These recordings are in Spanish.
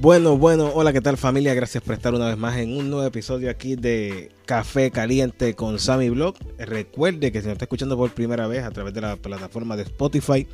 Bueno, bueno, hola, ¿qué tal familia? Gracias por estar una vez más en un nuevo episodio aquí de Café Caliente con Sammy Blog. Recuerde que si nos está escuchando por primera vez a través de la plataforma de Spotify,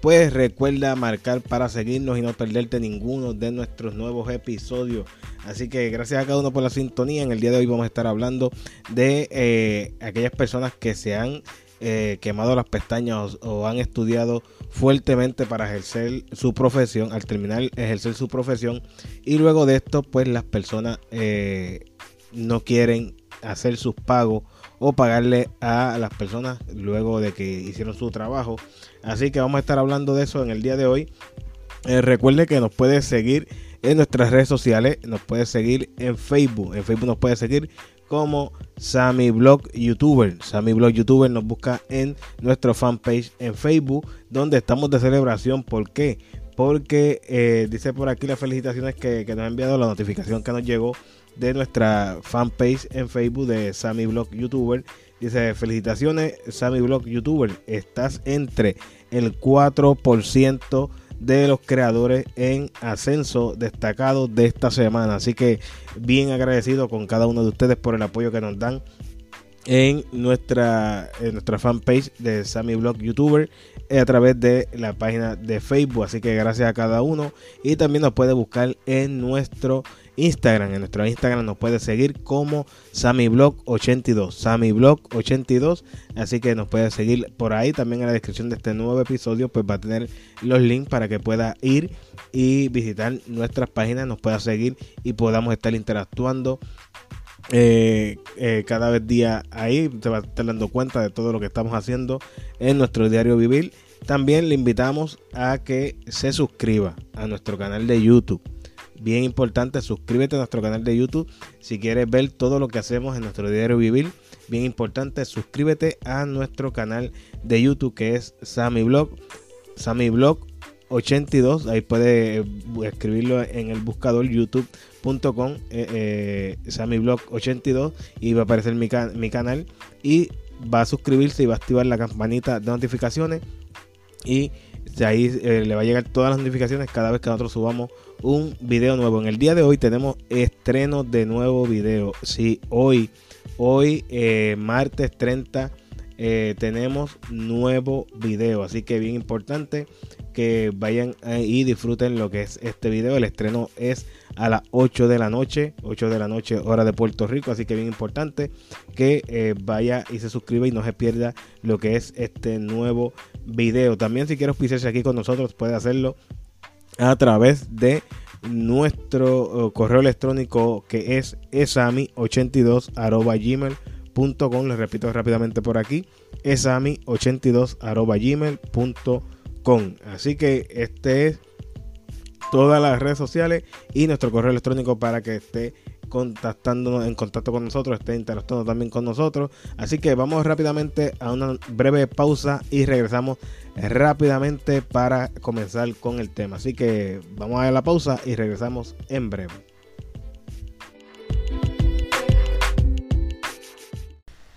pues recuerda marcar para seguirnos y no perderte ninguno de nuestros nuevos episodios. Así que gracias a cada uno por la sintonía. En el día de hoy vamos a estar hablando de eh, aquellas personas que se han eh, quemado las pestañas o, han estudiado fuertemente para ejercer su profesión, al terminar ejercer su profesión y luego de esto pues las personas eh, no quieren hacer sus pagos o pagarle a las personas luego de que hicieron su trabajo. Así que vamos a estar hablando de eso en el día de hoy. Eh, recuerde que nos puede seguir en nuestras redes sociales, nos puede seguir en Facebook, en Facebook nos puede seguir como Sammy Blog YouTuber. Sammy Blog YouTuber nos busca en nuestro fanpage en Facebook, donde estamos de celebración. ¿Por qué? Porque eh, dice por aquí las felicitaciones que, nos ha enviado la notificación que nos llegó de nuestra fanpage en Facebook de Sammy Blog YouTuber. Dice, felicitaciones Sammy Blog YouTuber, estás entre el 4% de los creadores en ascenso destacado de esta semana. Así que bien agradecido con cada uno de ustedes por el apoyo que nos dan en nuestra, nuestra fanpage de Sammy Blog YouTuber eh, a través de la página de Facebook. Así que gracias a cada uno. Y también nos puede buscar en nuestro Instagram. En nuestro Instagram nos puede seguir como SammyBlog82. SammyBlog82. Así que nos puede seguir por ahí. También en la descripción de este nuevo episodio pues va a tener los links para que pueda ir y visitar nuestras páginas. Nos pueda seguir y podamos estar interactuando. Eh, eh, cada vez día ahí se va a estar dando cuenta de todo lo que estamos haciendo en nuestro diario vivir. También le invitamos a que se suscriba a nuestro canal de YouTube bien importante, suscríbete a nuestro canal de YouTube si quieres ver todo lo que hacemos en nuestro diario vivir. Bien importante, suscríbete a nuestro canal de YouTube que es Sammy Blog, Sammy Blog 82. Ahí puedes eh, escribirlo en el buscador youtube.com, eh, eh, Sammy Blog 82 y va a aparecer mi, mi canal y va a suscribirse y va a activar la campanita de notificaciones y ahí le va a llegar todas las notificaciones cada vez que nosotros subamos un video nuevo. En el día de hoy tenemos estreno de nuevo video. Sí, hoy, hoy, eh, martes 30, eh, tenemos nuevo video. Así que bien importante que vayan y disfruten lo que es este video. El estreno es a las 8 de la noche, 8 de la noche hora de Puerto Rico, así que bien importante que eh, vaya y se suscriba y no se pierda lo que es este nuevo video. También si quiere auspiciarse aquí con nosotros puede hacerlo a través de nuestro correo electrónico que es esami82 gmail.com les repito rápidamente por aquí esami82 gmail.com así que este es todas las redes sociales y nuestro correo electrónico para que esté contactándonos en contacto con nosotros, esté interactuando también con nosotros. Así que vamos rápidamente a una breve pausa y regresamos rápidamente para comenzar con el tema. Así que vamos a la pausa y regresamos en breve.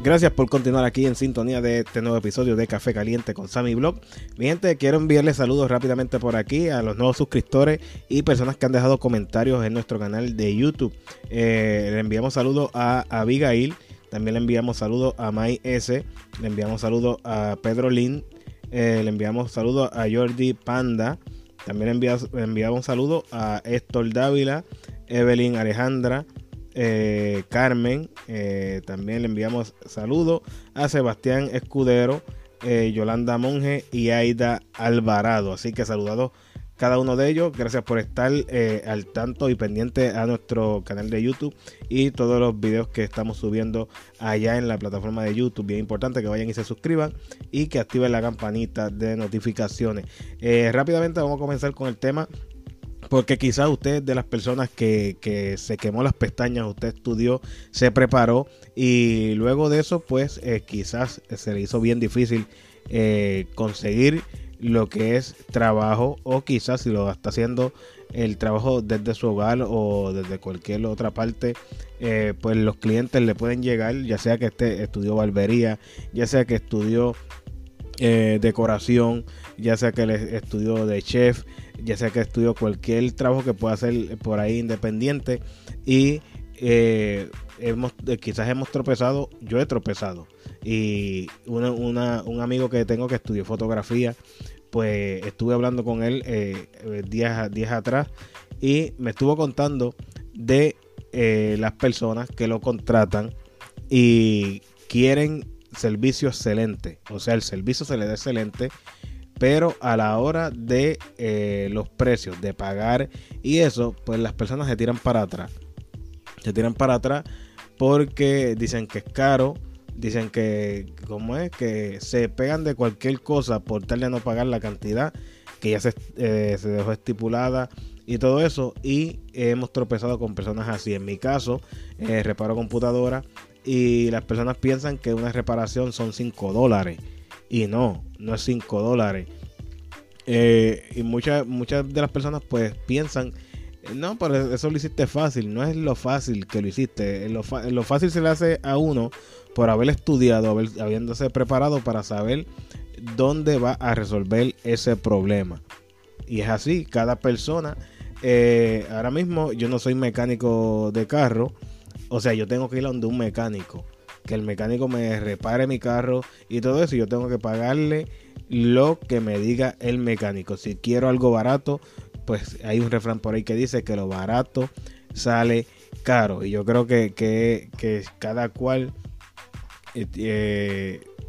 Gracias por continuar aquí en sintonía de este nuevo episodio de Café Caliente con Sammy Blog. Mi gente, quiero enviarles saludos rápidamente por aquí a los nuevos suscriptores y personas que han dejado comentarios en nuestro canal de YouTube. Eh, le enviamos saludos a Abigail, también le enviamos saludos a May S, le enviamos saludos a Pedro Lin, eh, le enviamos saludos a Jordi Panda, también le enviamos, le enviamos saludos a Héctor Dávila, Evelyn Alejandra. Eh, Carmen, eh, también le enviamos saludos a Sebastián Escudero, eh, Yolanda Monge y Aida Alvarado. Así que saludados cada uno de ellos. Gracias por estar al tanto y pendiente a nuestro canal de YouTube y todos los videos que estamos subiendo allá en la plataforma de YouTube. Bien importante que vayan y se suscriban y que activen la campanita de notificaciones. rápidamente vamos a comenzar con el tema porque quizás usted de las personas que, que, se quemó las pestañas, usted estudió, se preparó y luego de eso pues eh, quizás se le hizo bien difícil eh, conseguir lo que es trabajo o quizás si lo está haciendo el trabajo desde su hogar o desde cualquier otra parte, eh, pues los clientes le pueden llegar, ya sea que este estudió barbería, ya sea que estudió decoración, ya sea que le estudió de chef, ya sea que estudio cualquier trabajo que pueda hacer por ahí independiente. Y eh, hemos, eh, quizás hemos tropezado, yo he tropezado. Y un amigo que tengo que estudió fotografía, pues estuve hablando con él eh, días, días atrás y me estuvo contando de las personas que lo contratan y quieren servicio excelente, o sea, el servicio se le da excelente pero a la hora de eh, los precios, de pagar y eso, pues las personas se tiran para atrás. Se tiran para atrás porque dicen que es caro, dicen que, ¿cómo es? Que se pegan de cualquier cosa por tal de no pagar la cantidad que ya se, eh, se dejó estipulada y todo eso. Y hemos tropezado con personas así. En mi caso, eh, reparo computadora y las personas piensan que una reparación son 5 dólares. Y no, no es 5 dólares. Eh, y muchas, muchas de las personas pues piensan, no, pero eso lo hiciste fácil. No es lo fácil que lo hiciste. Lo, lo fácil se le hace a uno por haber estudiado, habiéndose preparado para saber dónde va a resolver ese problema. Y es así, cada persona. Eh, ahora mismo yo no soy mecánico de carro. O sea, yo tengo que ir a donde un mecánico que el mecánico me repare mi carro y todo eso, yo tengo que pagarle lo que me diga el mecánico. Si quiero algo barato, pues hay un refrán por ahí que dice que lo barato sale caro. Y yo creo que, que, cada cual eh,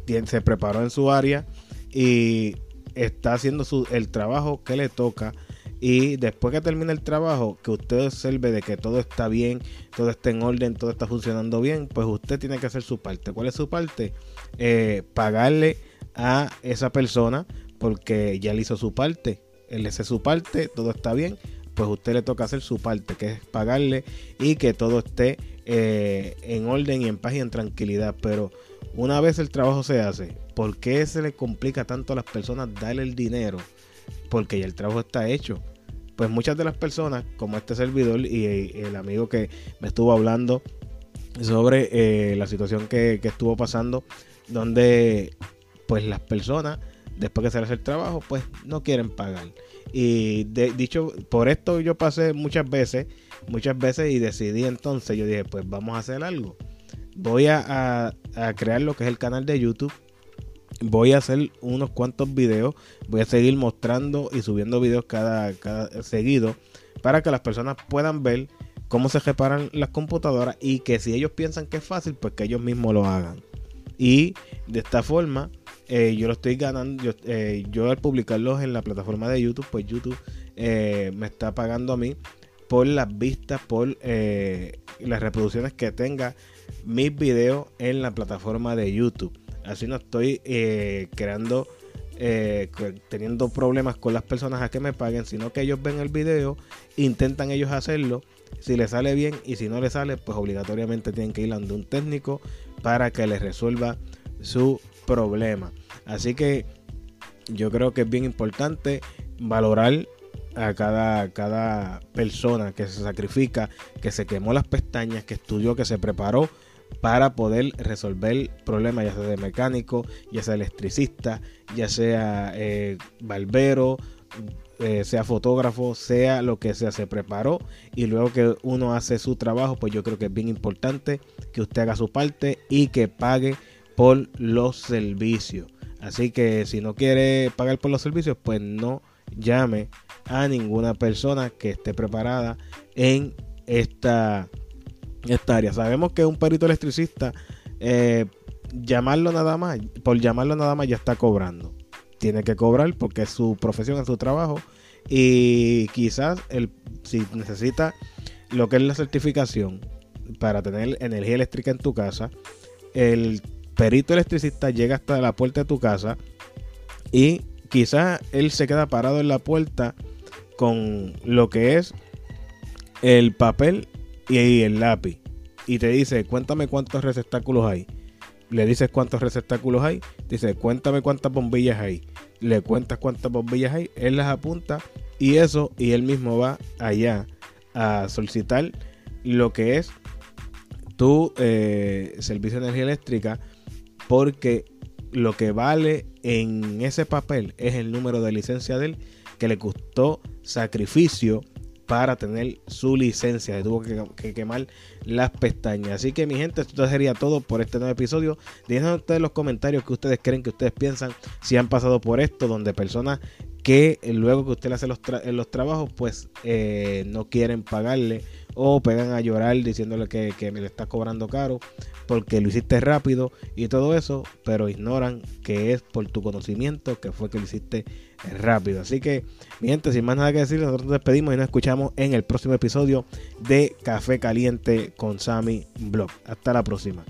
eh, se preparó en su área y está haciendo su, el trabajo que le toca y después que termine el trabajo, que usted observe de que todo está bien, todo está en orden, todo está funcionando bien, pues usted tiene que hacer su parte. ¿Cuál es su parte? Eh, pagarle a esa persona porque ya le hizo su parte. Él hace su parte, todo está bien, pues usted le toca hacer su parte, que es pagarle y que todo esté eh, en orden y en paz y en tranquilidad. Pero una vez el trabajo se hace, ¿por qué se le complica tanto a las personas darle el dinero? Porque ya el trabajo está hecho pues muchas de las personas, como este servidor y el amigo que me estuvo hablando sobre eh, la situación que, estuvo pasando, donde pues las personas, después que se les el trabajo, pues no quieren pagar. Y dicho, por esto yo pasé muchas veces, muchas veces y decidí entonces, yo dije, pues vamos a hacer algo. Voy a crear lo que es el canal de YouTube voy a hacer unos cuantos videos, voy a seguir mostrando y subiendo videos cada, seguido para que las personas puedan ver cómo se reparan las computadoras y que si ellos piensan que es fácil, pues que ellos mismos lo hagan. Y de esta forma, eh, yo lo estoy ganando. Yo, eh, yo, al publicarlos en la plataforma de YouTube, pues YouTube eh, me está pagando a mí por las vistas, por las reproducciones que tenga mis videos en la plataforma de YouTube. Así no estoy eh, creando, eh, teniendo problemas con las personas a que me paguen, sino que ellos ven el video, intentan ellos hacerlo. Si les sale bien y si no les sale, pues obligatoriamente tienen que ir a un técnico para que les resuelva su problema. Así que yo creo que es bien importante valorar a cada, cada persona que se sacrifica, que se quemó las pestañas, que estudió, que se preparó para poder resolver problemas, ya sea de mecánico, ya sea electricista, ya sea eh, barbero, eh, sea fotógrafo, sea lo que sea, se preparó y luego que uno hace su trabajo, pues yo creo que es bien importante que usted haga su parte y que pague por los servicios. Así que si no quiere pagar por los servicios, pues no llame a ninguna persona que esté preparada en esta esta área. Sabemos que un perito electricista, eh, llamarlo nada más, por llamarlo nada más ya está cobrando. Tiene que cobrar porque es su profesión, es su trabajo. Y quizás el, si necesita lo que es la certificación para tener energía eléctrica en tu casa, el perito electricista llega hasta la puerta de tu casa y quizás él se queda parado en la puerta con lo que es el papel y el lápiz. Y te dice, cuéntame cuántos receptáculos hay. Le dices cuántos receptáculos hay. Dice, cuéntame cuántas bombillas hay. Le cuentas cuántas bombillas hay. Él las apunta y eso, y él mismo va allá a solicitar lo que es tu eh, servicio de energía eléctrica porque lo que vale en ese papel es el número de licencia de él que le costó sacrificio para tener su licencia. Se tuvo que, quemar las pestañas. Así que mi gente, esto sería todo por este nuevo episodio. Déjenme ustedes los comentarios que ustedes creen que ustedes piensan si han pasado por esto, donde personas que luego que usted le hace los, los trabajos, pues eh, no quieren pagarle o pegan a llorar diciéndole que, que me le está cobrando caro porque lo hiciste rápido y todo eso, pero ignoran que es por tu conocimiento que fue que lo hiciste rápido. Así que, mi gente, sin más nada que decir, nosotros nos despedimos y nos escuchamos en el próximo episodio de Café Caliente con Sammy Blog. Hasta la próxima.